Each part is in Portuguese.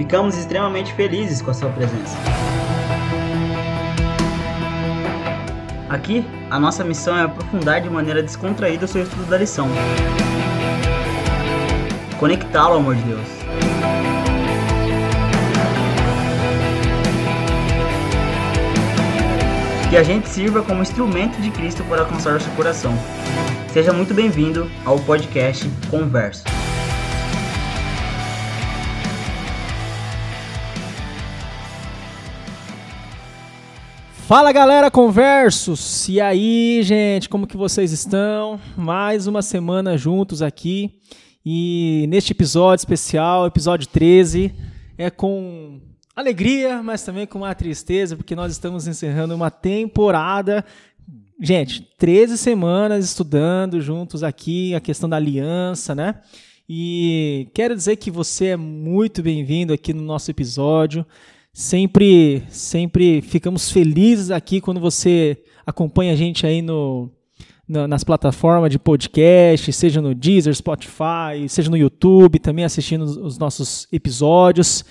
Ficamos extremamente felizes com a sua presença. Aqui, a nossa missão é aprofundar de maneira descontraída o seu estudo da lição. Conectá-lo amor de Deus. Que a gente sirva como instrumento de Cristo para alcançar o seu coração. Seja muito bem-vindo ao podcast Converso. Fala galera, conversos! E aí, gente, como que vocês estão? Mais uma semana juntos aqui e neste episódio especial, episódio 13, é com alegria, mas também com uma tristeza, porque nós estamos encerrando uma temporada. Gente, 13 semanas estudando juntos aqui a questão da aliança, né? E quero dizer que você é muito bem-vindo aqui no nosso episódio. Sempre, sempre ficamos felizes aqui quando você acompanha a gente aí no, no, nas plataformas de podcast, seja no Deezer, Spotify, seja no YouTube, também assistindo os nossos episódios.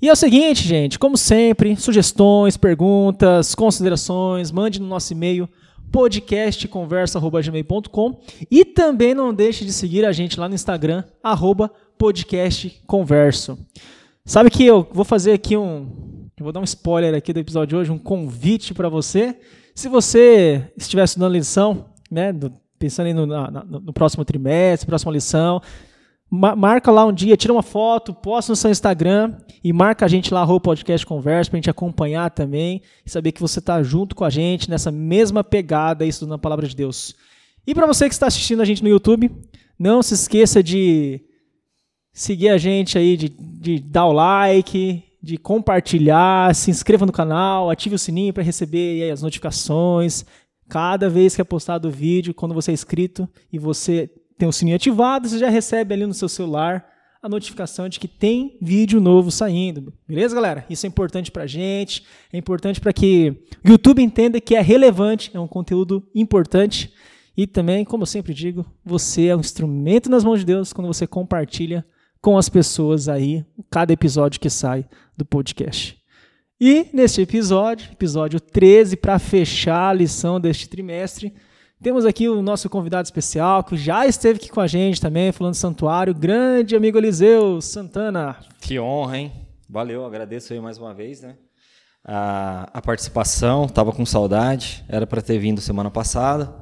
E é o seguinte, gente, como sempre, sugestões, perguntas, considerações, mande no nosso e-mail podcastconversa.gmail.com e também não deixe de seguir a gente lá no Instagram, podcastconverso. Sabe que eu vou fazer aqui um. Vou dar um spoiler aqui do episódio de hoje, um convite para você. Se você estiver estudando lição, né, do, pensando no, no, no, próximo trimestre, próxima lição, ma marca lá um dia, tira uma foto, posta no seu Instagram e marca a gente lá, o podcast conversa, para a gente acompanhar também e saber que você está junto com a gente nessa mesma pegada estudando a palavra de Deus. E para você que está assistindo a gente no YouTube, não se esqueça de seguir a gente aí, de, de dar o like, de compartilhar, se inscreva no canal, ative o sininho para receber as notificações. Cada vez que é postado o vídeo, quando você é inscrito e você tem o sininho ativado, você já recebe ali no seu celular a notificação de que tem vídeo novo saindo. Beleza, galera? Isso é importante pra gente, é importante para que o YouTube entenda que é relevante, é um conteúdo importante. E também, como eu sempre digo, você é um instrumento nas mãos de Deus quando você compartilha com as pessoas aí, cada episódio que sai do podcast. E neste episódio, episódio 13, para fechar a lição deste trimestre, temos aqui o nosso convidado especial, que já esteve aqui com a gente também, falando do santuário, grande amigo Eliseu Santana. Que honra, hein? Valeu, agradeço aí mais uma vez, né? A, a participação, tava com saudade, era para ter vindo semana passada.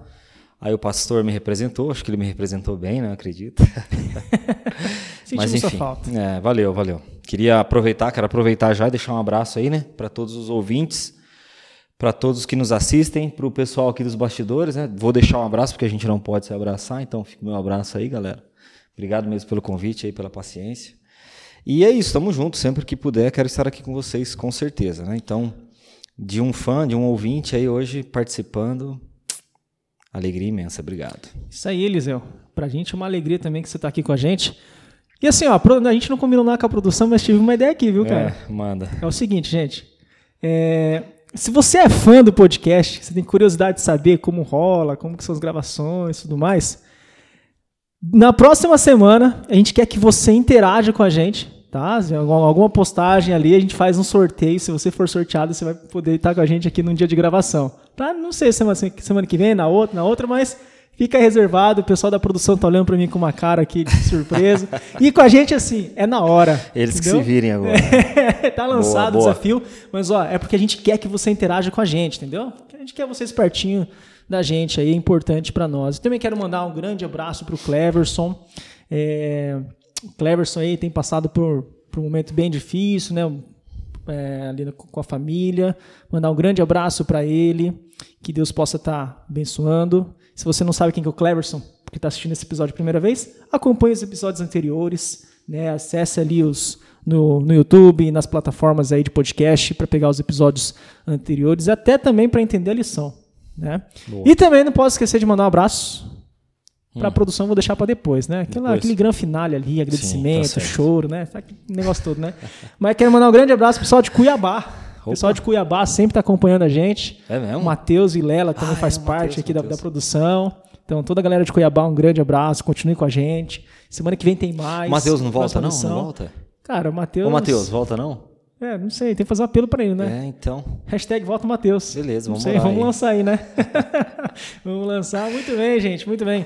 Aí o pastor me representou, acho que ele me representou bem, né? Acredito. Mas enfim, falta. É, valeu, valeu. Queria aproveitar, quero aproveitar já e deixar um abraço aí, né, para todos os ouvintes, para todos que nos assistem, para o pessoal aqui dos bastidores, né? Vou deixar um abraço porque a gente não pode se abraçar, então fica o meu abraço aí, galera. Obrigado mesmo pelo convite aí, pela paciência. E é isso, estamos juntos, sempre que puder, quero estar aqui com vocês, com certeza, né? Então, de um fã, de um ouvinte aí hoje participando, Alegria imensa, obrigado. Isso aí, Eliseu. Pra gente é uma alegria também que você tá aqui com a gente. E assim, ó, a gente não combinou nada com a produção, mas tive uma ideia aqui, viu, cara? É, manda. É o seguinte, gente. É, se você é fã do podcast, você tem curiosidade de saber como rola, como que são as gravações e tudo mais, na próxima semana a gente quer que você interaja com a gente tá? Alguma postagem ali, a gente faz um sorteio. Se você for sorteado, você vai poder estar com a gente aqui num dia de gravação. Tá? Não sei semana, semana que vem, na outra, na outra, mas fica reservado. O pessoal da produção tá olhando para mim com uma cara aqui de surpresa. e com a gente, assim, é na hora. Eles entendeu? que se virem agora. É, tá lançado boa, o desafio, mas ó, é porque a gente quer que você interaja com a gente, entendeu? A gente quer vocês pertinho da gente aí, é importante para nós. Eu também quero mandar um grande abraço pro Cleverson. É, o Cleverson aí tem passado por, por um momento bem difícil, né? É, ali com a família. Mandar um grande abraço para ele. Que Deus possa estar tá abençoando. Se você não sabe quem é o Cleverson, porque está assistindo esse episódio a primeira vez, acompanhe os episódios anteriores. Né? Acesse ali os, no, no YouTube e nas plataformas aí de podcast para pegar os episódios anteriores, até também para entender a lição. Né? E também não posso esquecer de mandar um abraço para a hum. produção vou deixar para depois, né? Aquela, depois. Aquele grande finale ali, agradecimento, Sim, tá choro, né? Aquele negócio todo, né? Mas quero mandar um grande abraço pro pessoal de Cuiabá. O pessoal de Cuiabá sempre está acompanhando a gente. É mesmo? O Matheus e Lela também ah, faz é, parte Mateus, aqui da, da, produção. Então, toda a galera de Cuiabá, um grande abraço. Continue com a gente. Semana que vem tem mais. Matheus não volta, não? Não volta? Cara, o Matheus. Ô, Matheus, volta não? É, não sei, tem que fazer um apelo pra ele, né? É, então. Hashtag volta Matheus. Beleza, vamos sei, lá vamos aí. lançar aí, né? vamos lançar. Muito bem, gente, muito bem.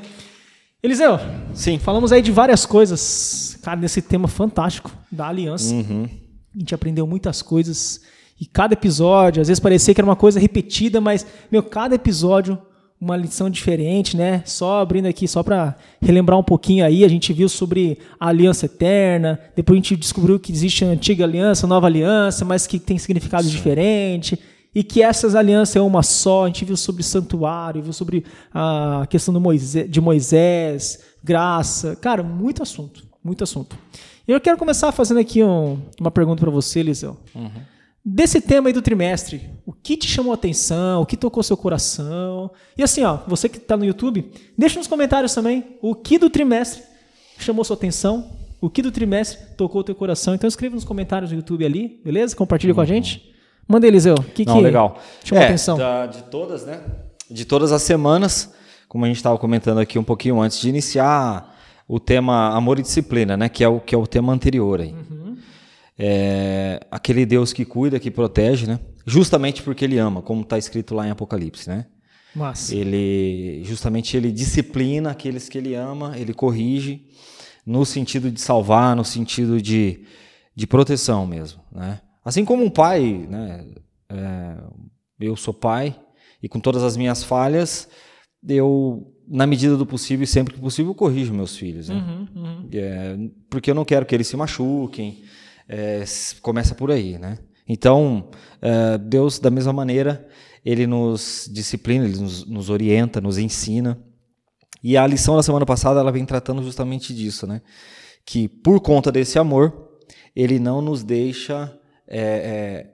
Eliseu, Sim. falamos aí de várias coisas, cara, nesse tema fantástico da aliança. Uhum. A gente aprendeu muitas coisas. E cada episódio, às vezes parecia que era uma coisa repetida, mas, meu, cada episódio uma lição diferente, né? Só abrindo aqui, só para relembrar um pouquinho aí, a gente viu sobre a aliança eterna, depois a gente descobriu que existe a antiga aliança, a nova aliança, mas que tem significado diferente, e que essas alianças é uma só. A gente viu sobre santuário, viu sobre a questão Moisés, de Moisés, graça. Cara, muito assunto, muito assunto. E eu quero começar fazendo aqui um- uma pergunta para você, Eliseu. Desse tema aí do trimestre, o que te chamou a atenção, o que tocou seu coração? E assim, ó, você que está no YouTube, deixa nos comentários também o que do trimestre chamou sua atenção, o que do trimestre tocou o teu coração. Então escreva nos comentários do YouTube ali, beleza? Compartilha com a gente. Manda Eliseu, o que, Não, que legal. chamou a É, atenção? da- de todas, né? De todas as semanas, como a gente estava comentando aqui um pouquinho antes de iniciar o tema amor e disciplina, né? Que é o que é o tema anterior aí. É, aquele Deus que cuida, que protege, né? Justamente porque ele ama, como está escrito lá em Apocalipse, né? Mas, Ele justamente ele disciplina aqueles que ele ama, ele corrige no sentido de salvar, no sentido de, de proteção mesmo, né? Assim como um pai, né? É, eu sou pai e com todas as minhas falhas, eu na medida do possível e sempre que possível corrijo meus filhos, né? É, porque eu não quero que eles se machuquem. É, começa por aí, né? Então, é, Deus, da mesma maneira, Ele nos disciplina, Ele nos, nos orienta, nos ensina. E a lição da semana passada, ela vem tratando justamente disso, né? Que por conta desse amor, Ele não nos deixa é, é,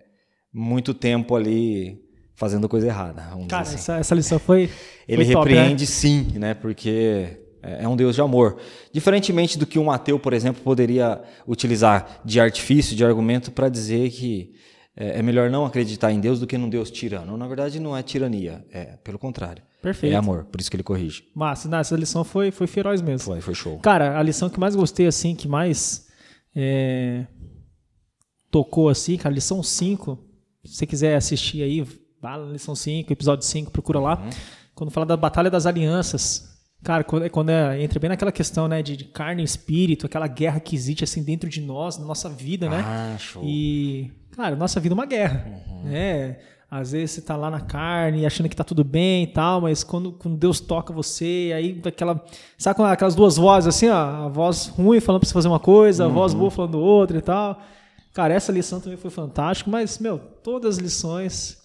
muito tempo ali fazendo coisa errada. cara, assim. essa, essa lição foi, Ele foi top, né? repreende sim, né? Porque é é um Deus de amor. Diferentemente do que um ateu, por exemplo, poderia utilizar de artifício, de argumento para dizer que é é melhor não acreditar em Deus do que num Deus tirano. Na verdade, não é tirania, é pelo contrário. Perfeito. É amor, por isso que ele corrige. Mas, não, essa lição foi, foi feroz mesmo. Foi, foi show. Cara, a lição que mais gostei, assim, que mais é, tocou, assim, cara, lição 5. Se você quiser assistir aí, vá na lição 5, episódio 5, procura lá. Uhum. Quando fala da Batalha das Alianças. Cara, quando, é- quando é- entra bem naquela questão, né, de, de carne e espírito, aquela guerra que existe, assim, dentro de nós, na nossa vida, né? Ah, show. E, cara, nossa vida é uma guerra. Uhum. né? Às vezes você tá lá na carne, achando que tá tudo bem e tal, mas quando, quando Deus toca você, aí aquela. Sabe aquelas duas vozes assim, ó? A voz ruim falando pra você fazer uma coisa, a Uhum. voz boa falando outra e tal. Cara, essa lição também foi fantástica, mas, meu, todas as lições,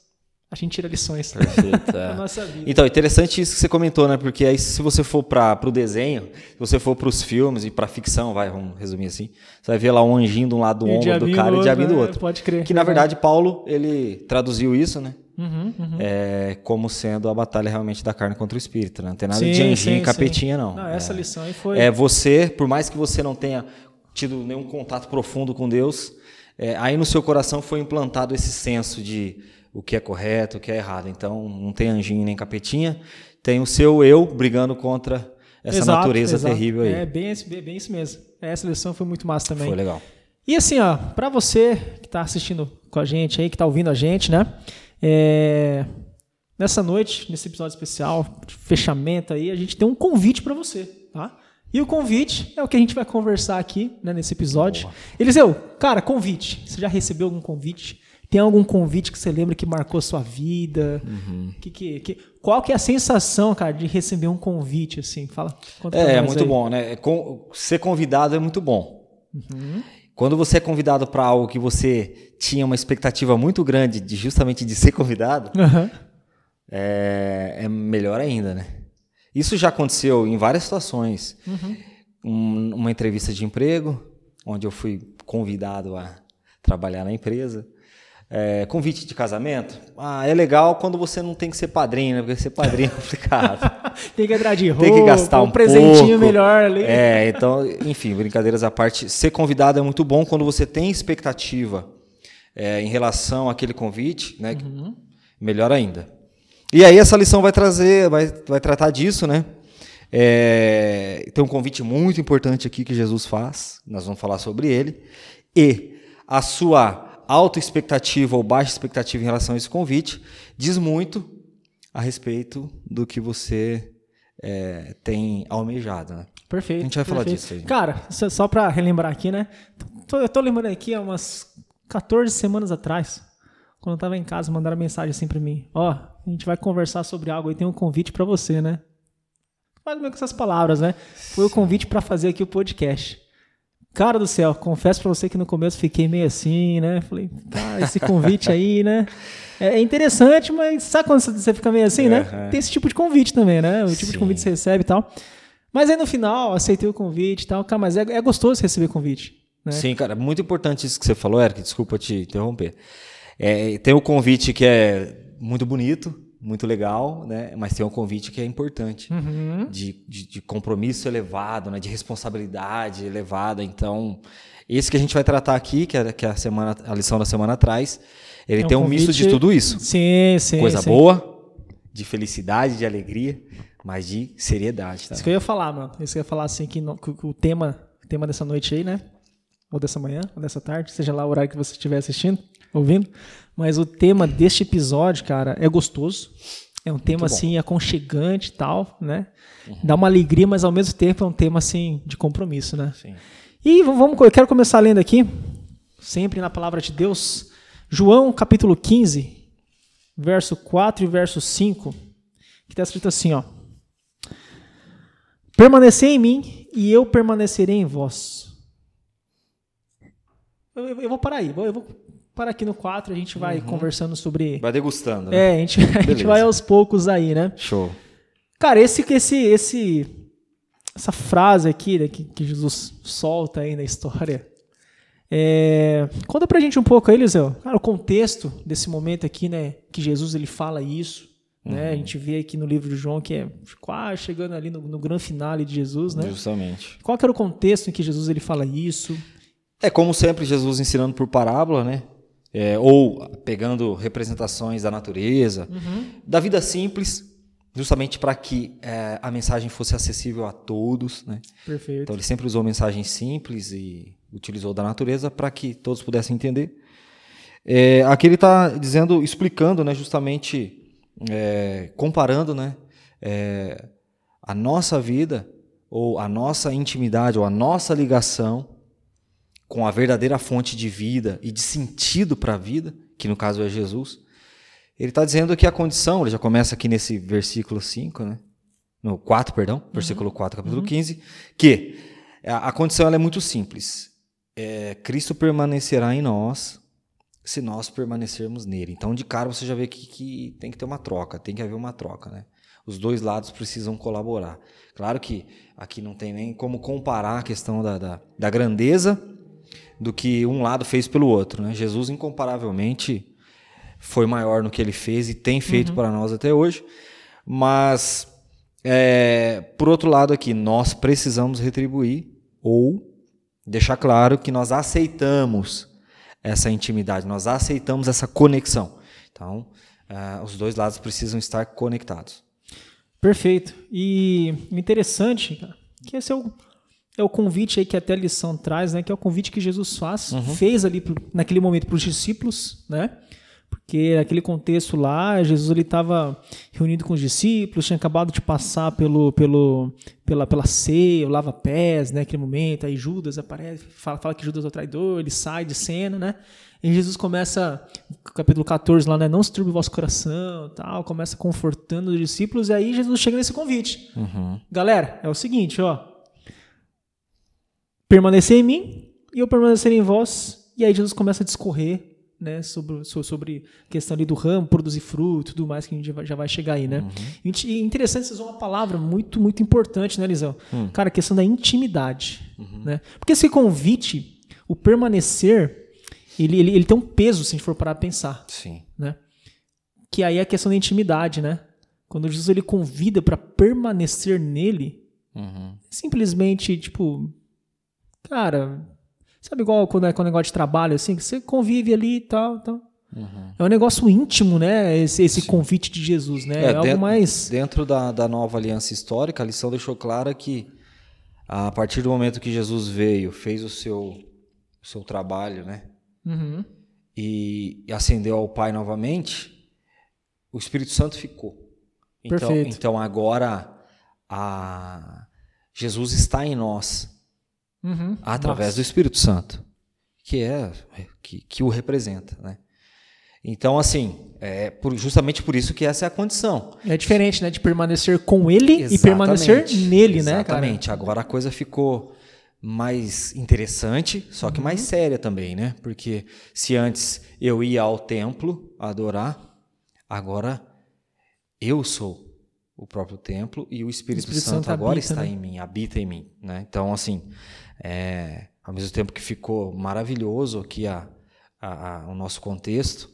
a gente tira lições Perfeito. da é. nossa vida. Então, interessante isso que você comentou, né? Porque aí, se você for para o desenho, se você for para os filmes e para ficção, vai, vamos resumir assim, você vai ver lá um anjinho de um lado do E ombro do cara e o diabinho do outro, outro. né? Pode crer. Que na verdade Paulo ele traduziu isso, né? Uhum, uhum. É, como sendo a batalha realmente da carne contra o espírito. né? Não tem nada Sim, de anjinho e capetinha, sim. não. Não, essa é, lição aí foi. é você, por mais que você não tenha tido nenhum contato profundo com Deus, é, aí no seu coração foi implantado esse senso de o que é correto, o que é errado. Então não tem anjinho nem capetinha, tem o seu eu brigando contra essa Exato, natureza exato. terrível aí. É bem, esse- bem, isso mesmo. Essa lição foi muito massa também. Foi legal. E assim, ó, para você que está assistindo com a gente aí, que está ouvindo a gente, né? é, Nessa noite, nesse episódio especial, de fechamento aí, a gente tem um convite para você, tá? E o convite é o que a gente vai conversar aqui, né, nesse episódio. Eliseu, cara, convite. Você já recebeu algum convite? Tem algum convite que você lembra que marcou sua vida? Uhum. Que, que, que- qual que é a sensação, cara, de receber um convite, assim? Fala. É, é muito aí. bom, né? Com- ser convidado é muito bom. Uhum. Quando você é convidado para algo que você tinha uma expectativa muito grande de justamente de ser convidado, Aham. é, é melhor ainda, né? Isso já aconteceu em várias situações. Um- uma entrevista de emprego, onde eu fui convidado a trabalhar na empresa. É, convite de casamento. Ah, é legal quando você não tem que ser padrinho, né? Porque ser padrinho é complicado. Tem que entrar de roupa, tem que gastar um, presentinho pouco. melhor ali. É, então, enfim, brincadeiras à parte. Ser convidado é muito bom quando você tem expectativa é, em relação àquele convite, né? Uhum. Melhor ainda. E aí essa lição vai trazer, vai, vai tratar disso, né? É, tem um convite muito importante aqui que Jesus faz. Nós vamos falar sobre ele. e a sua alta expectativa ou baixa expectativa em relação a esse convite diz muito a respeito do que você é, tem almejado, né? Perfeito. A gente vai falar perfeito. disso aí. Cara, só, pra relembrar aqui, né? Tô- eu tô lembrando aqui há umas 14 semanas atrás, quando eu tava em casa, mandaram mensagem assim pra mim: Ó, a gente vai conversar sobre algo e tem um convite pra você, né? Mais ou menos com essas palavras, né? Foi o convite pra fazer aqui o podcast. Cara do céu, confesso pra você que no começo fiquei meio assim, né? Falei, cara, esse convite aí, né? É interessante, mas sabe quando você fica meio assim, né? Aham. Tem esse tipo de convite também, né? O tipo de convite que você recebe e tal. Mas aí no final, aceitei o convite e tal. Cara, mas é, é gostoso receber convite. Né? Sim, cara, muito importante isso que você falou, Eric, desculpa te interromper. É, tem o convite que é muito bonito, muito legal, né? Mas tem um convite que é importante, Uhum. de, de, de compromisso elevado, né? De responsabilidade elevada. Então, esse que a gente vai tratar aqui, que é, que é a, semana, a lição da semana atrás, ele É um tem um misto de convite- tudo isso. Sim, sim. Coisa sim. boa, de felicidade, de alegria, mas de seriedade, tá? Isso que eu ia falar, mano. Isso que eu ia falar assim, que, no- que o tema, o tema dessa noite aí, né? Ou dessa manhã, ou dessa tarde, seja lá o horário que você estiver assistindo, ouvindo. Mas o tema deste episódio, cara, é gostoso. É um tema. Uhum. assim, aconchegante e tal, né? Dá uma alegria, mas ao mesmo tempo é um tema, assim, de compromisso, né? Sim. E vamos, eu quero começar lendo aqui, sempre na palavra de Deus, João capítulo 15, verso 4 e verso 5, que está escrito assim, ó. Permanecei em mim e eu permanecerei em vós. Eu, eu- eu vou parar aí, eu vou parar aqui no 4, a gente vai conversando sobre... Vai degustando, né? É, a gente, a gente vai aos poucos aí, né? Show. Cara, esse, esse, esse, essa frase aqui né, que, que Jesus solta aí na história, é, conta pra gente um pouco aí, Eliseu. Cara, o contexto desse momento aqui, né, que Jesus ele fala isso, né? A gente vê aqui no livro de João que é quase chegando ali no, no grande finale de Jesus, né? Justamente. Qual que era o contexto em que Jesus ele fala isso? É como sempre Jesus ensinando por parábola, né? É, ou pegando representações da natureza, da vida simples, justamente para que é, a mensagem fosse acessível a todos, né? Perfeito. Então ele sempre usou mensagens simples e utilizou da natureza para que todos pudessem entender. É, aqui ele está dizendo, explicando, né, justamente é, comparando, né, é, a nossa vida ou a nossa intimidade ou a nossa ligação com a verdadeira fonte de vida e de sentido para a vida, que no caso é Jesus. Ele está dizendo que a condição, ele já começa aqui nesse versículo 5, né? No 4, perdão, versículo 4, capítulo 15, que a, a condição é muito simples. É, Cristo permanecerá em nós se nós permanecermos nele. Então, de cara, você já vê que, que tem que ter uma troca, tem que haver uma troca, né? Os dois lados precisam colaborar. Claro que aqui não tem nem como comparar a questão da, da, da grandeza do que um lado fez pelo outro, né? Jesus, incomparavelmente, foi maior no que ele fez e tem feito para nós até hoje, mas é, por outro lado aqui, nós precisamos retribuir ou deixar claro que nós aceitamos essa intimidade, nós aceitamos essa conexão. Então, ah, os dois lados precisam estar conectados. Perfeito. E interessante, que esse é o, é o convite aí que até a lição traz, né? Que é o convite que Jesus faz, fez ali naquele momento para os discípulos, né? Porque naquele contexto lá, Jesus ele estava reunido com os discípulos, tinha acabado de passar pelo, pelo, pela, pela ceia, o lava-pés, né? Aquele momento, aí Judas aparece, fala, fala que Judas é o traidor, ele sai de cena, né? E Jesus começa, capítulo 14 lá, né? Não se turbe o vosso coração, tal, começa confortando os discípulos, e aí Jesus chega nesse convite. Galera, é o seguinte, ó. Permanecer em mim e eu permanecer em vós. E aí Jesus começa a discorrer, né, sobre, so- sobre a questão ali do ramo, produzir fruto, tudo mais que a gente já vai- chegar aí, né? E int- E interessante, vocês usam uma palavra muito, muito importante, né, Lisão? Cara, a questão da intimidade, né? Porque esse convite, o permanecer, ele, ele, ele tem um peso, se a gente for parar a pensar Sim. né? Que aí é a questão da intimidade, né? Quando Jesus ele convida para permanecer nele, simplesmente tipo, cara, sabe igual quando é com o negócio de trabalho assim, que você convive ali e tal, tal. É um negócio íntimo, né? Esse, esse convite de Jesus, né? É, algo dentro, mais Dentro da, da nova aliança histórica, a lição deixou clara que a partir do momento que Jesus veio, fez o seu o seu trabalho, né? Uhum. E, e ascendeu ao Pai novamente, o Espírito Santo ficou. Então, Perfeito. então agora a Jesus está em nós Uhum. através Nossa. do Espírito Santo, que é que, que o representa, né? Então, assim, é por- justamente por isso que essa é a condição. É diferente, né? De permanecer com ele e permanecer Exatamente. nele, né, cara? Exatamente. Agora a coisa ficou mais interessante, só que Uhum. mais séria também, né? Porque se antes eu ia ao templo adorar, agora eu sou o próprio templo e o Espírito, Espírito Santo, Santo agora está né? em mim, habita em mim, né? Então, assim, é, ao mesmo tempo que ficou maravilhoso aqui a, a- a- o nosso contexto,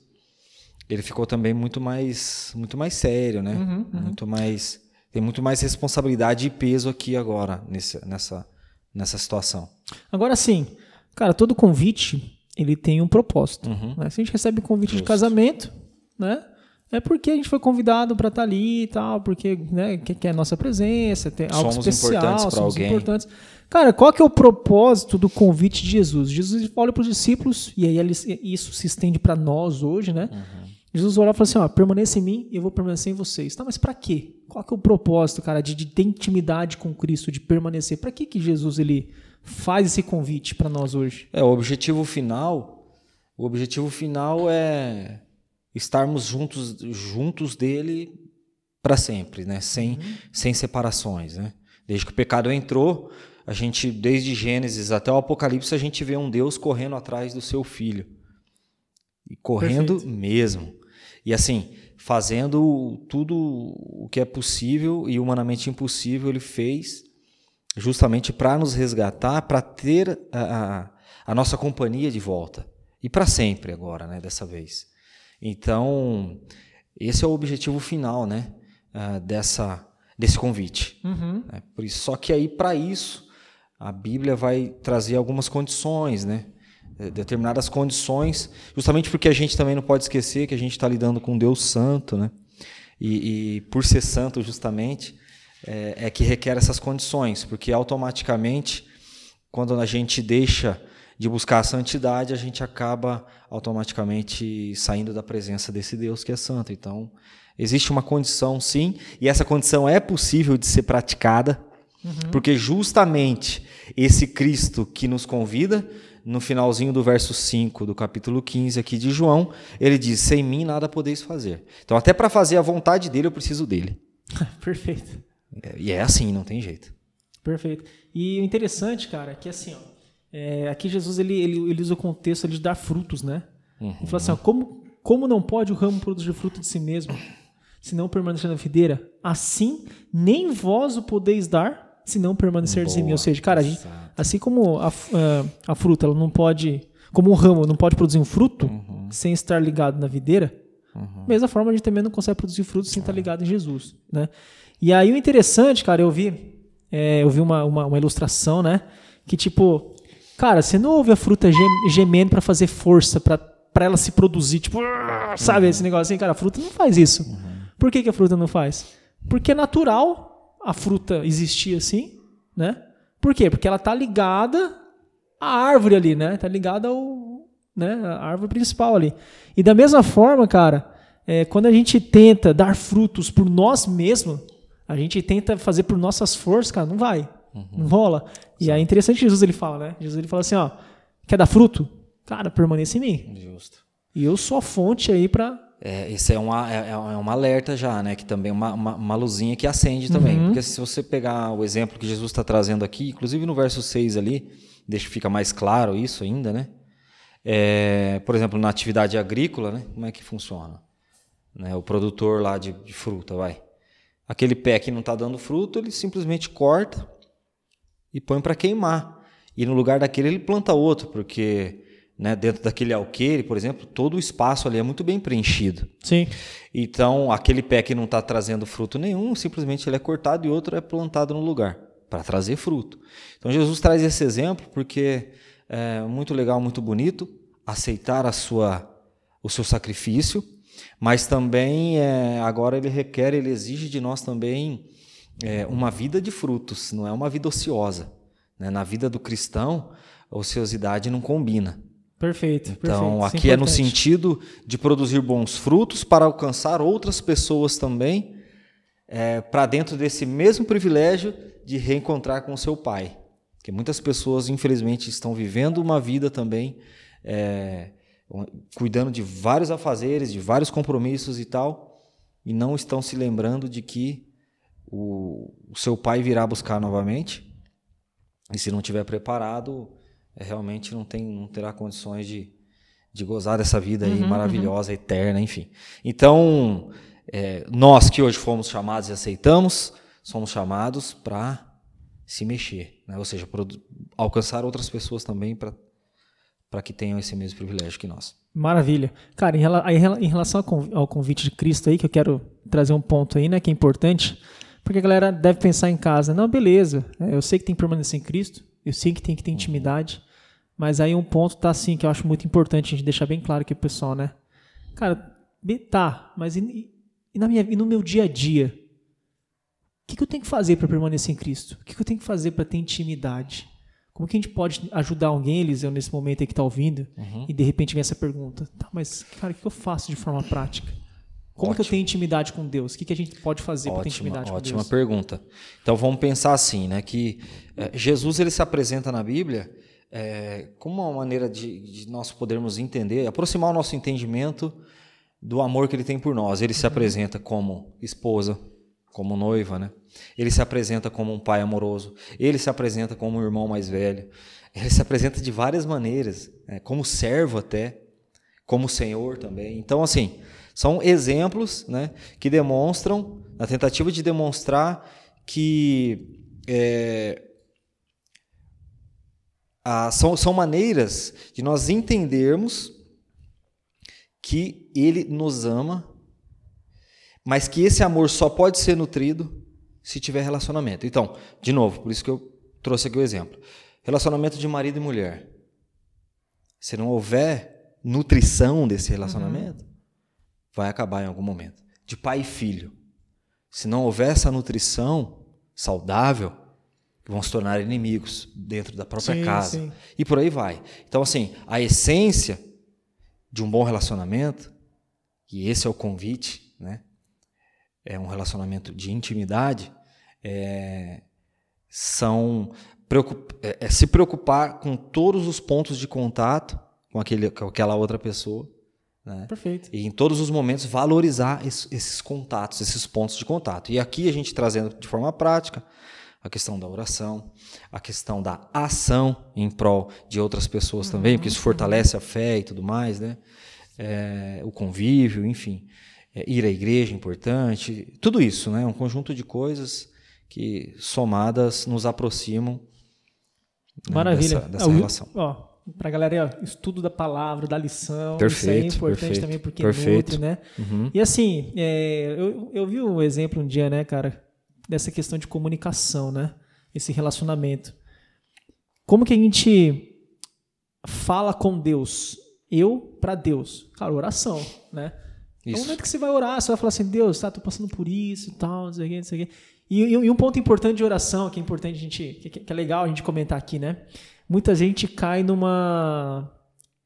ele ficou também muito mais, muito mais sério, né? Uhum, uhum. Muito mais, tem muito mais responsabilidade e peso aqui agora nesse, nessa, nessa situação. Agora sim, cara, todo convite ele tem um propósito. Uhum. né? Se a gente recebe convite de Justo. casamento, né? É porque a gente foi convidado para estar ali e tal, porque né, que, que é a nossa presença, tem algo Somos especial, importantes somos alguém. importantes. Cara, qual que é o propósito do convite de Jesus? Jesus olha para os discípulos e aí isso se estende para nós hoje, né? Uhum. Jesus olha e fala assim, ó, permaneça em mim e eu vou permanecer em vocês. Tá, mas para quê? Qual que é o propósito, cara, de, de ter intimidade com Cristo, de permanecer? Para que que Jesus ele faz esse convite para nós hoje? É, o objetivo final, o objetivo final é estarmos juntos, juntos dele para sempre, né? Sem, sem separações, né? Desde que o pecado entrou, a gente, desde Gênesis até o Apocalipse, a gente vê um Deus correndo atrás do seu filho. E correndo Perfeito. mesmo. E assim, fazendo tudo o que é possível e humanamente impossível, ele fez justamente para nos resgatar, para ter a, a, a nossa companhia de volta. E para sempre agora, né, dessa vez. Então, esse é o objetivo final, né, ah, dessa, desse convite. Uhum. né? Por isso, só que aí, para isso, a Bíblia vai trazer algumas condições, né? Eh, Determinadas condições, justamente porque a gente também não pode esquecer que a gente está lidando com Deus Santo, né? E, e por ser santo, justamente, é, é que requer essas condições, porque automaticamente, quando a gente deixa de buscar a santidade, a gente acaba automaticamente saindo da presença desse Deus que é santo. Então, existe uma condição, sim, e essa condição é possível de ser praticada, porque justamente esse Cristo que nos convida, no finalzinho do verso 5 do capítulo 15 aqui de João, ele diz: Sem mim nada podeis fazer. Então, até para fazer a vontade dele, eu preciso dele. Perfeito. E é assim, não tem jeito. Perfeito. E o interessante, cara, é que assim, ó, é, aqui Jesus ele, ele, ele usa o contexto de dar frutos, né? Ele fala assim, ó, como, como não pode o ramo produzir fruto de si mesmo, se não permanecer na videira? Assim, nem vós o podeis dar, se não permanecerdes em mim. Ou seja, cara, gente, assim como a, a, a fruta, ela não pode, como um ramo não pode produzir um fruto sem estar ligado na videira, da mesma forma a gente também não consegue produzir frutos sem estar ligado em Jesus, né? E aí o interessante, cara, eu vi, é, eu vi uma, uma, uma ilustração, né? Que tipo, cara, você não ouve a fruta gem- gemendo para fazer força, para ela se produzir, tipo, sabe esse negócio assim, cara, a fruta não faz isso. Por que, que a fruta não faz? Porque é natural a fruta existir assim, né? Por quê? Porque ela tá ligada à árvore ali, né? Tá ligada ao, né? A árvore principal ali. E da mesma forma, cara, é, quando a gente tenta dar frutos por nós mesmos, a gente tenta fazer por nossas forças, cara, não vai. Não rola. E é interessante que Jesus ele fala, né? Jesus ele fala assim, ó, quer dar fruto? Cara, permaneça em mim. Justo. E eu sou a fonte aí pra... É, esse é uma, é, é uma alerta já, né? Que também é uma, uma, uma luzinha que acende também. Uhum. Porque se você pegar o exemplo que Jesus está trazendo aqui, inclusive no verso 6 ali, deixa que fica mais claro isso ainda, né? É, por exemplo, na atividade agrícola, né? Como é que funciona? Né, o produtor lá de, de fruta, vai. Aquele pé que não está dando fruto, ele simplesmente corta e põe para queimar. E no lugar daquele ele planta outro, porque né, dentro daquele alqueire, por exemplo, todo o espaço ali é muito bem preenchido. Sim. Então, aquele pé que não está trazendo fruto nenhum, simplesmente ele é cortado e outro é plantado no lugar para trazer fruto. Então, Jesus traz esse exemplo porque é muito legal, muito bonito aceitar a sua, o seu sacrifício, mas também é, agora ele requer, ele exige de nós também é, uma vida de frutos, não é uma vida ociosa. Né? Na vida do cristão, ociosidade não combina. Perfeito. Então, perfeito. aqui é, no sentido de produzir bons frutos para alcançar outras pessoas também, é, para dentro desse mesmo privilégio de reencontrar com o seu pai. Porque muitas pessoas, infelizmente, estão vivendo uma vida também, é, cuidando de vários afazeres, de vários compromissos e tal, e não estão se lembrando de que o, o seu pai virá buscar novamente. E se não estiver preparado, é, realmente não, tem, não terá condições de, de gozar dessa vida aí uhum, maravilhosa, uhum. eterna, enfim. Então, é, nós que hoje fomos chamados e aceitamos, somos chamados para se mexer, né? ou seja, alcançar outras pessoas também para que tenham esse mesmo privilégio que nós. Maravilha. Cara, em relação ao convite de Cristo aí, que eu quero trazer um ponto aí, né, que é importante, porque a galera deve pensar em casa, não, beleza, é, eu sei que tem que permanecer em Cristo, eu sei que tem que ter intimidade, mas aí um ponto tá assim que eu acho muito importante a gente deixar bem claro aqui pro pessoal, né? Cara, tá, mas e, e na minha, e no meu dia a dia? O que, que eu tenho que fazer para permanecer em Cristo? O que, que eu tenho que fazer para ter intimidade? Como que a gente pode ajudar alguém, Eliseu, nesse momento aí que está ouvindo, uhum. e de repente vem essa pergunta, tá, mas, cara, o que eu faço de forma prática? Como Ótimo. que eu tenho intimidade com Deus? O que, que a gente pode fazer para ter intimidade com Deus? Ótima pergunta. Então vamos pensar assim, né? Que é, Jesus ele se apresenta na Bíblia é, como uma maneira de, de, nós podermos entender, aproximar o nosso entendimento do amor que ele tem por nós. Ele se uhum. apresenta como esposa, como noiva, né? Ele se apresenta como um pai amoroso. Ele se apresenta como um irmão mais velho. Ele se apresenta de várias maneiras, né? como servo até, como senhor também. Então, assim, são exemplos né, que demonstram, na tentativa de demonstrar que é, a, são, são maneiras de nós entendermos que Ele nos ama, mas que esse amor só pode ser nutrido se tiver relacionamento. Então, de novo, por isso que eu trouxe aqui o exemplo. Relacionamento de marido e mulher. Se não houver nutrição desse relacionamento, uhum vai acabar em algum momento. De pai e filho. Se não houver essa nutrição saudável, vão se tornar inimigos dentro da própria sim, casa. Sim. E por aí vai. Então, assim, a essência de um bom relacionamento, e esse é o convite, né? É um relacionamento de intimidade, é, são é, é se preocupar com todos os pontos de contato com, aquele, com aquela outra pessoa né? Perfeito. E em todos os momentos valorizar esses contatos, esses pontos de contato. E aqui a gente trazendo de forma prática a questão da oração, a questão da ação em prol de outras pessoas uhum. também, porque isso fortalece a fé e tudo mais, né? É, o convívio, enfim. É, ir à igreja é importante. Tudo isso, né? Um conjunto de coisas que somadas nos aproximam né, Maravilha. dessa, dessa relação. Ó, para a galera, estudo da palavra, da lição. Perfeito, isso é importante perfeito, também porque perfeito. nutre, né? Uhum. E assim, é, eu, eu vi um exemplo um dia, né, cara, dessa questão de comunicação, né? Esse relacionamento. Como que a gente fala com Deus? Eu para Deus. Cara, oração, né? Isso. No momento que você vai orar, você vai falar assim, Deus, tá, tô passando por isso e tal, não sei o que, não sei o que. E, e, um ponto importante de oração, que é importante a gente, que, que é legal a gente comentar aqui, né? Muita gente cai numa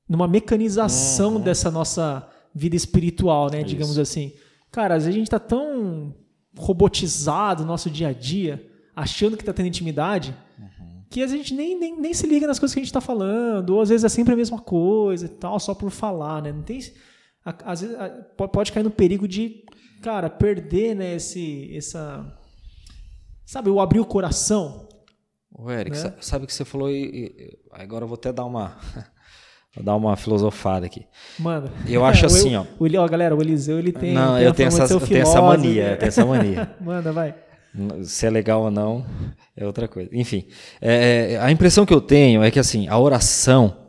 numa mecanização uhum. dessa nossa vida espiritual, né, digamos assim. Cara, às vezes a gente está tão robotizado no nosso dia a dia, achando que está tendo intimidade, uhum. que a gente nem, nem, nem se liga nas coisas que a gente está falando, ou às vezes é sempre a mesma coisa e tal, só por falar, né? Não tem, às vezes pode cair no perigo de, cara, perder, né, esse, essa, sabe, o abrir o coração, o Eric, né? sabe que você falou e, agora eu vou até dar uma dar uma filosofada aqui. Mano. Eu acho assim, ó. O, ó, galera, o Eliseu ele tem Não, tem eu tenho essa eu tenho essa mania, eu tenho essa mania. Manda, vai. Se é legal ou não é outra coisa. Enfim, é, é, a impressão que eu tenho é que assim, a oração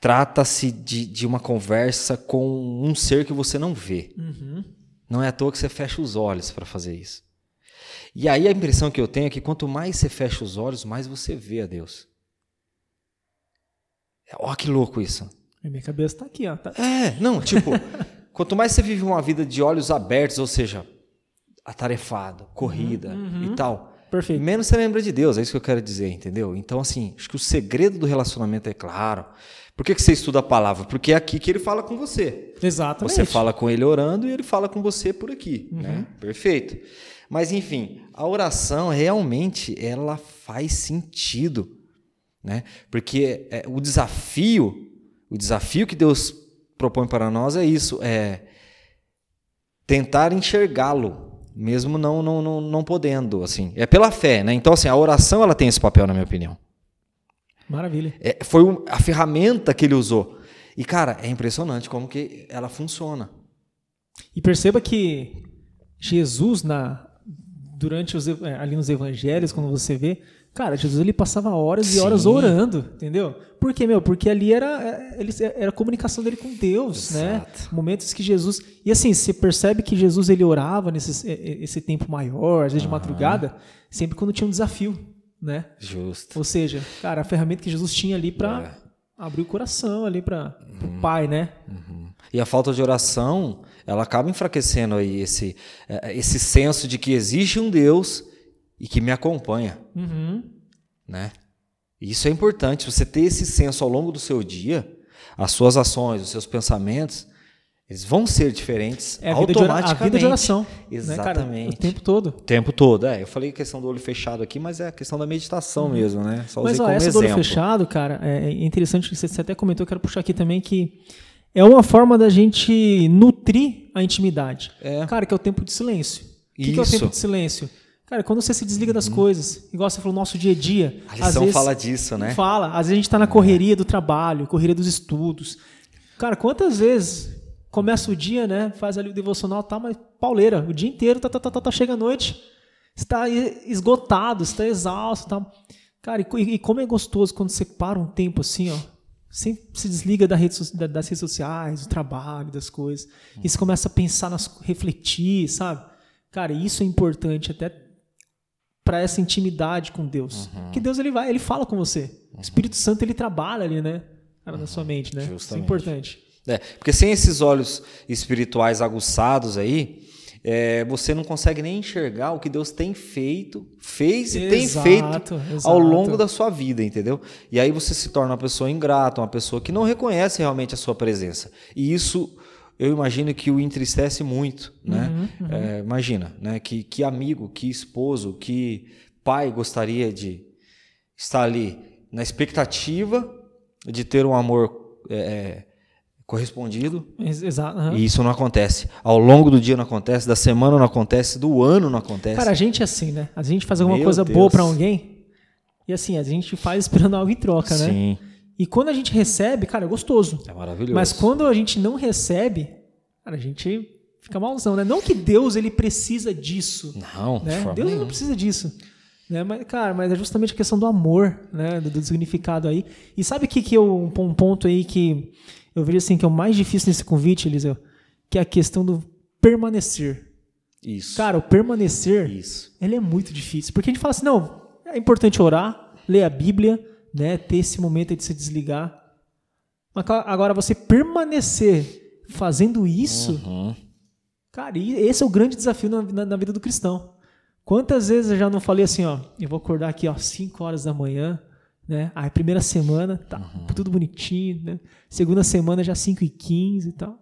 trata-se de, de uma conversa com um ser que você não vê. Uhum. Não é à toa que você fecha os olhos para fazer isso. E aí a impressão que eu tenho é que quanto mais você fecha os olhos, mais você vê a Deus. Ó, que louco isso. Minha cabeça está aqui, ó. Tá... É, não, tipo, quanto mais você vive uma vida de olhos abertos, ou seja, atarefado, corrida uhum, uhum. e tal, perfeito. menos você lembra de Deus, é isso que eu quero dizer, entendeu? Então, assim, acho que o segredo do relacionamento é claro. Por que, que você estuda a palavra? Porque é aqui que ele fala com você. Exatamente. Você fala com ele orando e ele fala com você por aqui, Uhum. né? Perfeito. Mas enfim, a oração realmente ela faz sentido, né? Porque é, o desafio, o desafio que Deus propõe para nós é isso, é tentar enxergá-lo, mesmo não, não, não, não podendo, assim. É pela fé, né? Então assim, a oração ela tem esse papel na minha opinião. Maravilha. É, foi um- a ferramenta que ele usou. E cara, é impressionante como que ela funciona. E perceba que Jesus, na, durante os, é, ali nos evangelhos, quando você vê, cara, Jesus ele passava horas e horas Sim. orando, entendeu? Por quê, meu? Porque ali era, é, ele, era a comunicação dele com Deus, né? Exato. Momentos que Jesus. E assim, você percebe que Jesus ele orava nesse esse tempo maior, às vezes de madrugada, sempre quando tinha um desafio, né? Justo. Ou seja, cara, a ferramenta que Jesus tinha ali para É. abrir o coração ali para Uhum. o Pai, né? E a falta de oração, ela acaba enfraquecendo aí esse, eh, esse senso de que existe um Deus e que me acompanha, Uhum. né? Isso é importante, você ter esse senso ao longo do seu dia, as suas ações, os seus pensamentos, eles vão ser diferentes É a vida, de, ora- a automaticamente. vida de oração. Né, Exatamente. cara? O tempo todo. O tempo todo, é. Eu falei questão do olho fechado aqui, mas é a questão da meditação mesmo, né? Só usei Uhum. Mas ó, como essa do olho exemplo. fechado, cara, é é interessante que você até comentou, eu quero puxar aqui também que é uma forma da gente nutrir a intimidade. É. Cara, que é o tempo de silêncio. O que, que é o tempo de silêncio? Cara, quando você se desliga das coisas, igual você falou, nosso dia a dia. A às lição vezes- fala disso, né? Fala. Às vezes a gente tá na correria do trabalho, correria dos estudos. Cara, quantas vezes começa o dia, né? Faz ali o devocional, tá, mas pauleira, o dia inteiro, tá, tá, tá, tá, tá chega a noite, está esgotado, está exausto, tá. Cara, e, e como é gostoso quando você para um tempo assim, ó, sem se desliga da rede das redes sociais, do trabalho, das coisas, e você começa a pensar, nas, refletir, sabe? Cara, isso é importante até para essa intimidade com Deus. Uhum. Que Deus ele vai, ele fala com você. O Espírito Santo ele trabalha ali, né? Cara, na sua mente, né? Isso é Uhum. Justamente. importante. É, porque sem esses olhos espirituais aguçados aí, é, você não consegue nem enxergar o que Deus tem feito, fez e tem Exato, feito exato. ao longo da sua vida, entendeu? E aí você se torna uma pessoa ingrata, uma pessoa que não reconhece realmente a sua presença. E isso eu imagino que o entristece muito, né? Uhum, É, imagina, né? Que, que amigo, que esposo, que pai gostaria de estar ali na expectativa de ter um amor é, é, correspondido Ex- Exato. aham. e isso não acontece. Ao longo do dia não acontece, da semana não acontece, do ano não acontece. Cara, a gente é assim, né? A gente faz alguma Meu coisa Deus. boa pra alguém e assim, a gente faz esperando algo em troca, né? Sim, E quando a gente recebe, cara, é gostoso. é maravilhoso. Mas quando a gente não recebe, cara, a gente fica malzão, né? Não que Deus ele precisa disso, Não, de né? Deus não nenhuma. precisa disso. Né? Mas, cara, mas é justamente a questão do amor, né? Do, do significado aí. E sabe o que, que eu, um ponto aí que eu vejo assim que é o mais difícil nesse convite, Eliseu? Que é a questão do permanecer. Isso. Cara, o permanecer, Isso. ele é muito difícil. Porque a gente fala assim, não, é importante orar, ler a Bíblia, né? Ter esse momento de se desligar. Mas agora você permanecer fazendo isso, Uhum. Cara, esse é o grande desafio na, na- na vida do cristão. Quantas vezes eu já não falei assim, ó, eu vou acordar aqui, ó, 5 horas da manhã, né? Aí primeira semana, tá tudo bonitinho, né? Segunda semana já 5 e 15 e tal.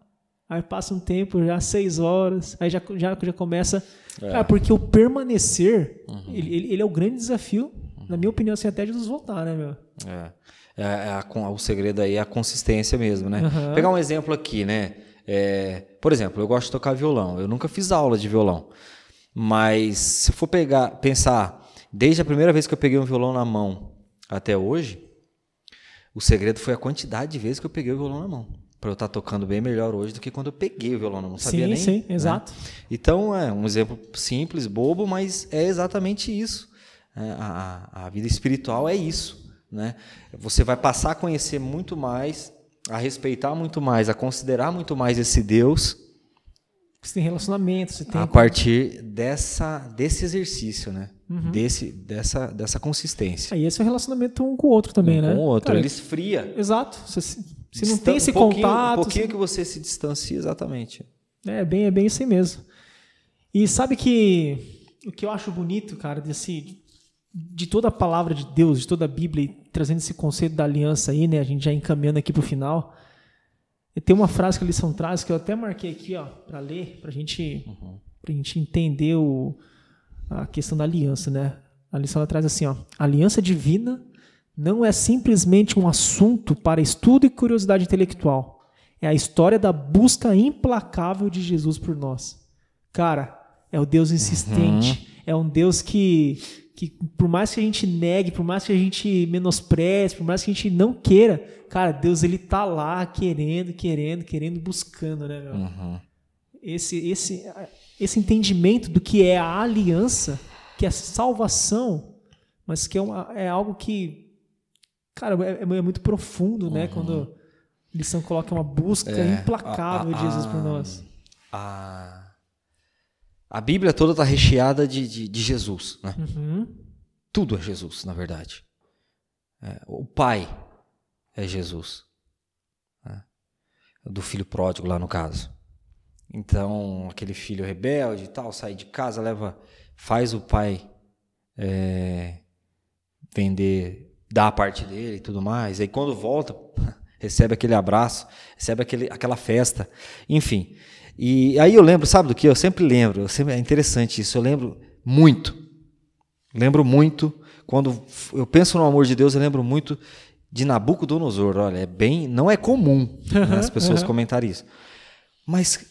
Aí passa um tempo, já 6 horas, aí já, já, já começa. Cara, porque o permanecer, ele, ele, ele é o grande desafio, na minha opinião, assim, até Jesus voltar, né, meu? É. É, é a o segredo aí é a consistência mesmo, né? Aham. Pegar um exemplo aqui, né? É, por exemplo, eu gosto de tocar violão. Eu nunca fiz aula de violão. Mas se for pegar, pensar, desde a primeira vez que eu peguei um violão na mão até hoje, o segredo foi a quantidade de vezes que eu peguei o violão na mão. Para eu estar tocando bem melhor hoje do que quando eu peguei o violão na mão. Sabia sim, nem. sim, né? exato. Então, é um exemplo simples, bobo, mas é exatamente isso. É, a, a- a vida espiritual é isso. Né? Você vai passar a conhecer muito mais, a respeitar muito mais, a considerar muito mais esse Deus Você tem relacionamento, você tem. a partir dessa, desse exercício, né? Uhum. desse, dessa, dessa consistência. Aí esse é o relacionamento um com o outro também, um né? com o outro. Cara, Ele esfria. Exato. Se, se não Distan- tem esse um contato. Um pouquinho se- que você se distancia, exatamente. É bem, é bem isso aí mesmo. E sabe que o que eu acho bonito, cara, desse de toda a palavra de Deus, de toda a Bíblia, e trazendo esse conceito da aliança aí, né? A gente já encaminhando aqui para o final. E tem uma frase que a lição traz que eu até marquei aqui, ó, para ler, para gente, uhum. a gente entender o, a questão da aliança, né? A lição ela traz assim, ó, a aliança divina não é simplesmente um assunto para estudo e curiosidade intelectual. É a história da busca implacável de Jesus por nós. Cara, é o Deus insistente, uhum. é um Deus que, que, por mais que a gente negue, por mais que a gente menospreze, por mais que a gente não queira, cara, Deus ele tá lá querendo, querendo, querendo, buscando, né, meu? Uhum. Esse, esse, esse entendimento do que é a aliança, que é salvação, mas que é, uma, é algo que Cara, é, é muito profundo, né? Uhum. Quando a lição coloca uma busca é, implacável a, a, de Jesus por nós. A, a Bíblia toda está recheada de, de, de, Jesus, né? Uhum. Tudo é Jesus, na verdade. É, o Pai é Jesus. Né? Do filho pródigo, lá no caso. Então, aquele filho rebelde e tal, sai de casa, leva, faz o pai é, vender dá a parte dele e tudo mais. Aí quando volta, recebe aquele abraço, recebe aquele, aquela festa, enfim. E aí eu lembro, sabe do que? Eu sempre lembro, eu sempre, é interessante isso, eu lembro muito. Lembro muito, quando eu penso no amor de Deus, eu lembro muito de Nabucodonosor. Olha, é bem. Não é comum né, as pessoas comentarem isso. Mas,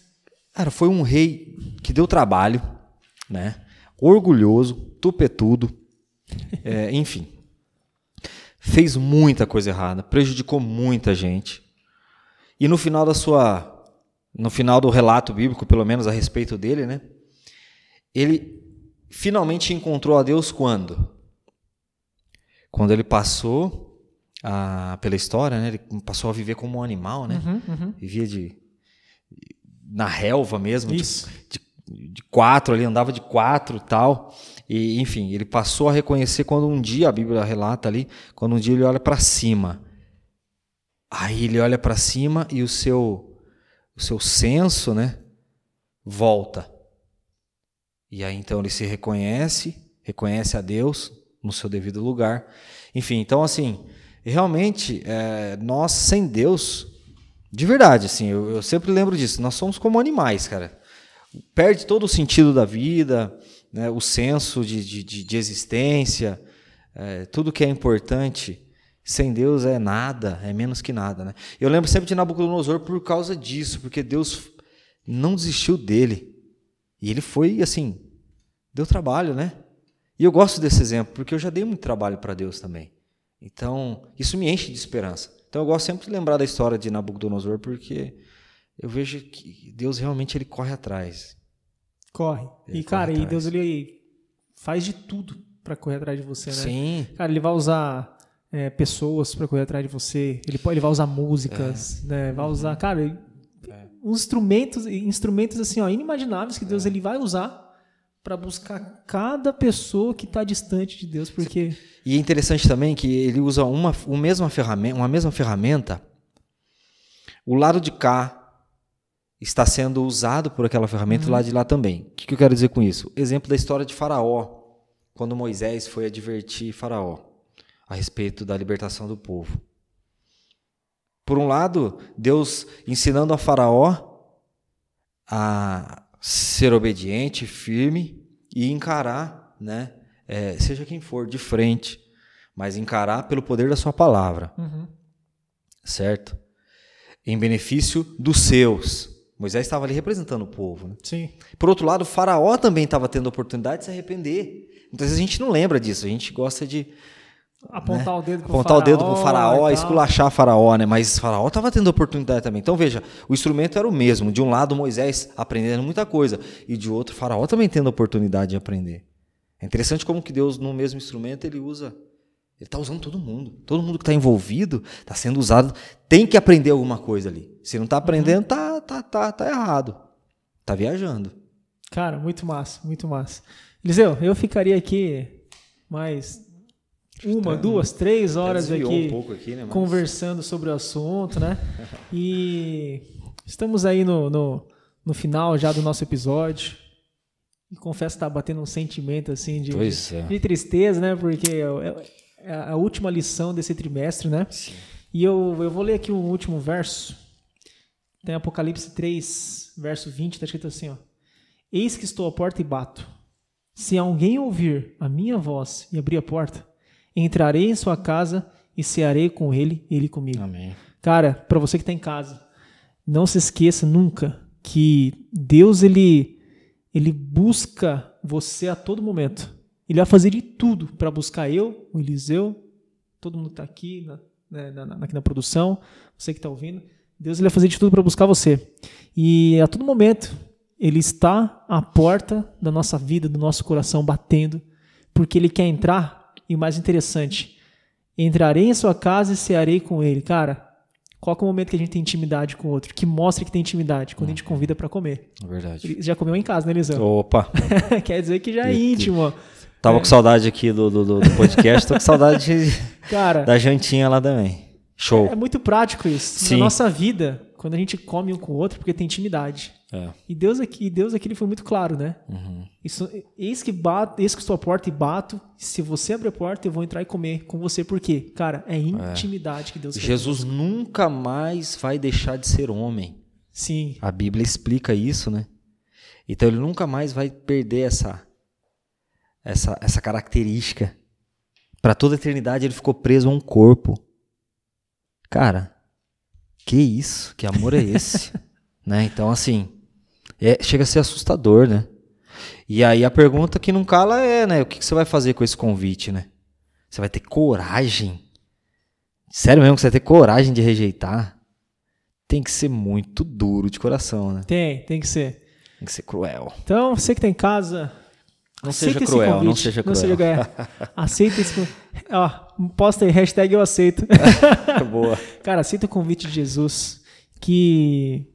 cara, foi um rei que deu trabalho, né? Orgulhoso, tupetudo, é, enfim fez muita coisa errada, prejudicou muita gente. E no final da sua no final do relato bíblico, pelo menos a respeito dele, né? Ele finalmente encontrou a Deus quando? Quando ele passou a, pela história, né? Ele passou a viver como um animal, né? Uhum, uhum. Vivia de na relva mesmo, de, de, de, quatro ali, andava de quatro tal. E, enfim, ele passou a reconhecer quando um dia, a Bíblia relata ali, quando um dia ele olha para cima. Aí ele olha para cima e o seu, o seu senso né, volta. E aí então ele se reconhece, reconhece a Deus no seu devido lugar. Enfim, então assim, realmente, é, nós sem Deus, de verdade, assim, eu, eu sempre lembro disso, nós somos como animais, cara. Perde todo o sentido da vida, né, o senso de, de, de existência, é, tudo que é importante, sem Deus é nada, é menos que nada. Né? Eu lembro sempre de Nabucodonosor por causa disso, porque Deus não desistiu dele. E ele foi, assim, deu trabalho, né? E eu gosto desse exemplo, porque eu já dei muito trabalho para Deus também. Então, isso me enche de esperança. Então, eu gosto sempre de lembrar da história de Nabucodonosor, porque eu vejo que Deus realmente ele corre atrás. Corre. Ele e, cara, e Deus ele faz de tudo para correr atrás de você, né? Sim. Cara, ele vai usar é, pessoas para correr atrás de você. Ele, pode, ele vai usar músicas, é. né? Vai usar, cara, é. uns instrumentos, instrumentos assim, ó, inimagináveis que Deus ele vai usar para buscar cada pessoa que está distante de Deus, porque e é interessante também que ele usa uma, uma mesma ferramenta, uma mesma ferramenta. O lado de cá está sendo usado por aquela ferramenta uhum. lá de lá também. O que, que eu quero dizer com isso? Exemplo da história de Faraó, quando Moisés foi advertir Faraó a respeito da libertação do povo. Por um lado, Deus ensinando a Faraó a ser obediente, firme e encarar, né, é, seja quem for, de frente, mas encarar pelo poder da sua palavra, uhum. certo? Em benefício dos seus, Moisés estava ali representando o povo. Né? Sim. Por outro lado, o faraó também estava tendo a oportunidade de se arrepender. Muitas vezes a gente não lembra disso, a gente gosta de apontar né? o dedo para o faraó, o dedo pro faraó esculachar faraó, né? Mas o faraó estava tendo oportunidade também. Então veja, o instrumento era o mesmo. De um lado Moisés aprendendo muita coisa e de outro o faraó também tendo oportunidade de aprender. É interessante como que Deus no mesmo instrumento ele usa ele está usando todo mundo. Todo mundo que está envolvido está sendo usado. Tem que aprender alguma coisa ali. Se não está aprendendo, tá, tá, tá, tá errado. Está viajando. Cara, muito massa, muito massa. Eliseu, eu ficaria aqui mais uma, tá, duas, três horas aqui, um aqui né, mas... conversando sobre o assunto, né? E estamos aí no, no, no final já do nosso episódio. E confesso que tá batendo um sentimento assim de, Pois é. de tristeza, né? Porque é, é a última lição desse trimestre, né? Sim. E eu, eu vou ler aqui o último verso. Tem Apocalipse 3, verso 20, tá escrito assim, ó. Eis que estou à porta e bato. Se alguém ouvir a minha voz e abrir a porta, entrarei em sua casa e cearei com ele e ele comigo. Amém. Cara, para você que tá em casa, não se esqueça nunca que Deus ele ele busca você a todo momento. Ele vai fazer de tudo para buscar eu, o Eliseu, todo mundo que tá aqui na, né, na, na, aqui na produção, você que está ouvindo. Deus ele vai fazer de tudo para buscar você. E a todo momento ele está à porta da nossa vida, do nosso coração batendo, porque ele quer entrar. E mais interessante, entrarei em sua casa e cearei com ele. Cara, qual é o momento que a gente tem intimidade com o outro? Que mostra que tem intimidade, quando a gente convida para comer. É verdade. Ele já comeu em casa, né, Eliseu? Opa, Quer dizer que já é íntimo. tava com saudade aqui do, do, do- podcast, tô com saudade de- Cara, da jantinha lá também. Show. é muito prático isso. Sim. Na nossa vida, quando a gente come um com o outro, porque tem intimidade. É. E Deus aqui, e Deus aqui ele foi muito claro, né? Uhum. Isso, eis que bato, eis que estou à porta e bato. Se você abrir a porta, eu vou entrar e comer com você. Por quê? Cara, é intimidade que Deus quer. Jesus nunca mais vai deixar de ser homem. Sim. A Bíblia explica isso, né? Então ele nunca mais vai perder essa essa, essa característica. Para toda a eternidade ele ficou preso a um corpo. Cara, que isso? Que amor é esse? né? Então assim, é, chega a ser assustador, né? E aí a pergunta que não cala é, né? O que, que você vai fazer com esse convite, né? Você vai ter coragem? Sério mesmo que você vai ter coragem de rejeitar? Tem que ser muito duro de coração, né? Tem, tem que ser. Tem que ser cruel. Então, você que tá em casa, Não seja cruel, convite. não seja cruel. é. Aceita esse convite. Ó, posta aí, hashtag eu aceito. Boa. Cara, aceita o convite de Jesus. Que,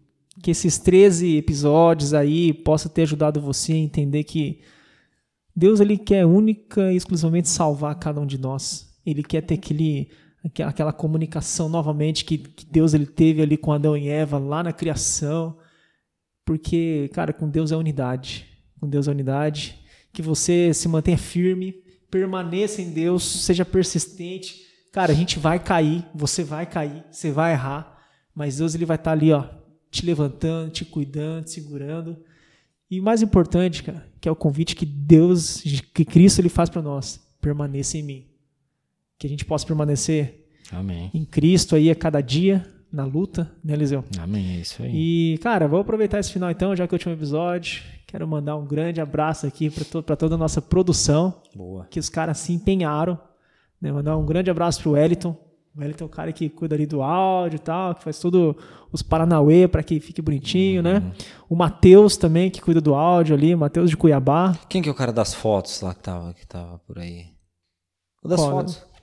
que esses 13 episódios aí possa ter ajudado você a entender que Deus ele quer única e exclusivamente salvar cada um de nós. Ele quer ter aquele, aquela- aquela comunicação novamente que, que Deus ele teve ali com Adão e Eva lá na criação. Porque, cara, com Deus é unidade. Com Deus é unidade. Que você se mantenha firme, permaneça em Deus, seja persistente. Cara, a gente vai cair, você vai cair, você vai errar, mas Deus ele vai estar ali, ó, te levantando, te cuidando, te segurando. E mais importante, cara, que é o convite que Deus, que Cristo ele faz para nós, permaneça em mim. Que a gente possa permanecer Amém. em Cristo aí a cada dia, na luta, né, Eliseu? Amém, é isso aí. E, cara, vou aproveitar esse final então, já que é o último episódio. Quero mandar um grande abraço aqui para to pra toda a nossa produção, Boa. que os caras se empenharam. Né? Mandar um grande abraço pro Wellington. O Wellington é o cara que cuida ali do áudio e tal, que faz tudo os Paranauê para que fique bonitinho, né? O Matheus também, que cuida do áudio ali, Matheus de Cuiabá. Quem que é o cara das fotos lá que tava, que tava por aí? O das Qual, fotos.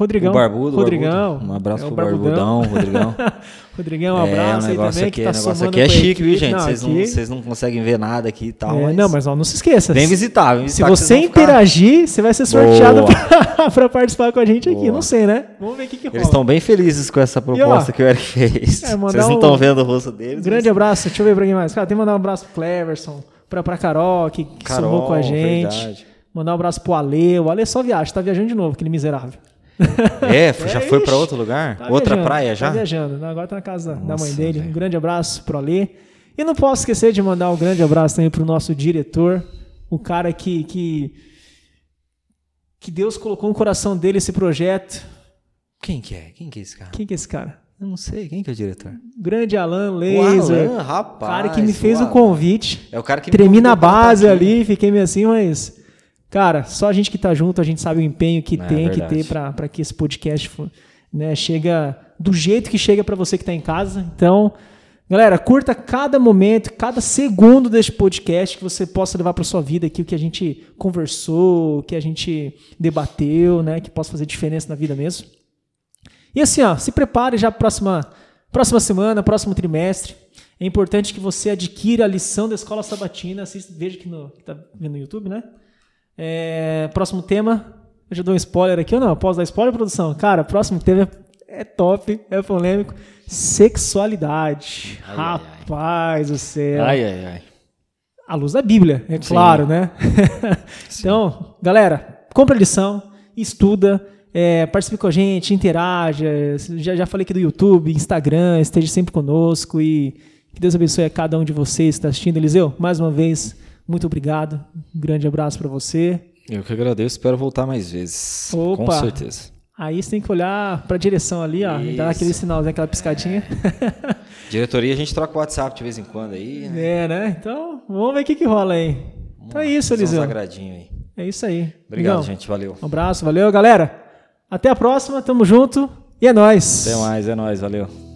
Rodrigão. O Barbudo. Rodrigão. Barbudo. Um abraço É pro Barbudão, Rodrigão. Rodrigão, um é, abraço o aí negócio também, aqui, que tá o negócio aqui é chique, viu, gente? Não, Vocês não, aqui- vocês não conseguem ver nada aqui e tal. É, mas não, mas ó, não se esqueça. Vem visitar, vem Se visitar. que você vão ficar- interagir, você vai ser sorteado pra participar com a gente aqui. Boa. Não sei, né? Vamos ver o que, que rola. Eles estão bem felizes com essa proposta ó, que o Eric fez. é, Vocês não um- estão vendo o rosto deles. Um grande mas- abraço. Deixa eu ver pra quem mais. Cara, tem que mandar um abraço pro Cleverson, pra, pra Carol, que, que Carol, somou com a gente. verdade. Mandar um abraço pro Ale. O Ale só viaja, tá viajando de novo, aquele miserável. É, já É, foi pra ixi, outro lugar? Tá Outra viajando, praia já? Tá viajando. Agora tá na casa da Nossa, mãe dele. Um grande abraço pro Ale. E não posso esquecer de mandar um grande abraço também pro nosso diretor, o cara que, que, que Deus colocou no coração dele esse projeto. Quem que é? Quem que é esse cara? Quem que é esse cara? Eu não sei. Quem que é o diretor? Grande Alan O Laser. Alan, O rapaz. cara que me fez o Alan. convite. É o cara que Tremi na base ali, fiquei meio assim, mas. Cara, só a gente que tá junto, a gente sabe o empenho que É tem que verdade. ter pra pra que esse podcast né, chega do jeito que chega pra você que tá em casa. Então, galera, curta cada momento, cada segundo deste podcast que você possa levar pra sua vida aqui o que a gente conversou, o que a gente debateu, né, que possa fazer diferença na vida mesmo. E assim, ó, se prepare já para próxima próxima semana, próximo trimestre. É importante que você adquira a lição da escola sabatina. Assista, veja aqui no que tá vendo no YouTube, né? É, próximo tema, eu já dou um spoiler aqui ou não? Posso dar spoiler, produção? Cara, próximo tema é top, é polêmico. Sexualidade. Ai, ai, ai. Rapaz do céu. Ai, ai, ai. à luz da Bíblia, é Sim. claro, né? então, galera, compra a lição, estuda, é, participe com a gente, interaja. Já, já falei aqui do YouTube, Instagram, esteja sempre conosco e que Deus abençoe a cada um de vocês que está assistindo. Eliseu, mais uma vez, muito obrigado. Um grande abraço para você. Eu que agradeço, espero voltar mais vezes. Com Opa. certeza. Aí você tem que olhar para a direção ali, ó, dar aquele sinalzinho, aquela piscadinha. Diretoria, a gente troca o WhatsApp de vez em quando aí, né? É, né? Então, vamos ver o que, que rola aí. Então é isso, Eliseu. agradinho aí. É isso aí. Obrigado, Amigão, gente. Valeu. Um abraço, valeu, galera. Até a próxima, tamo junto e é nóis. Até mais, é nóis, valeu.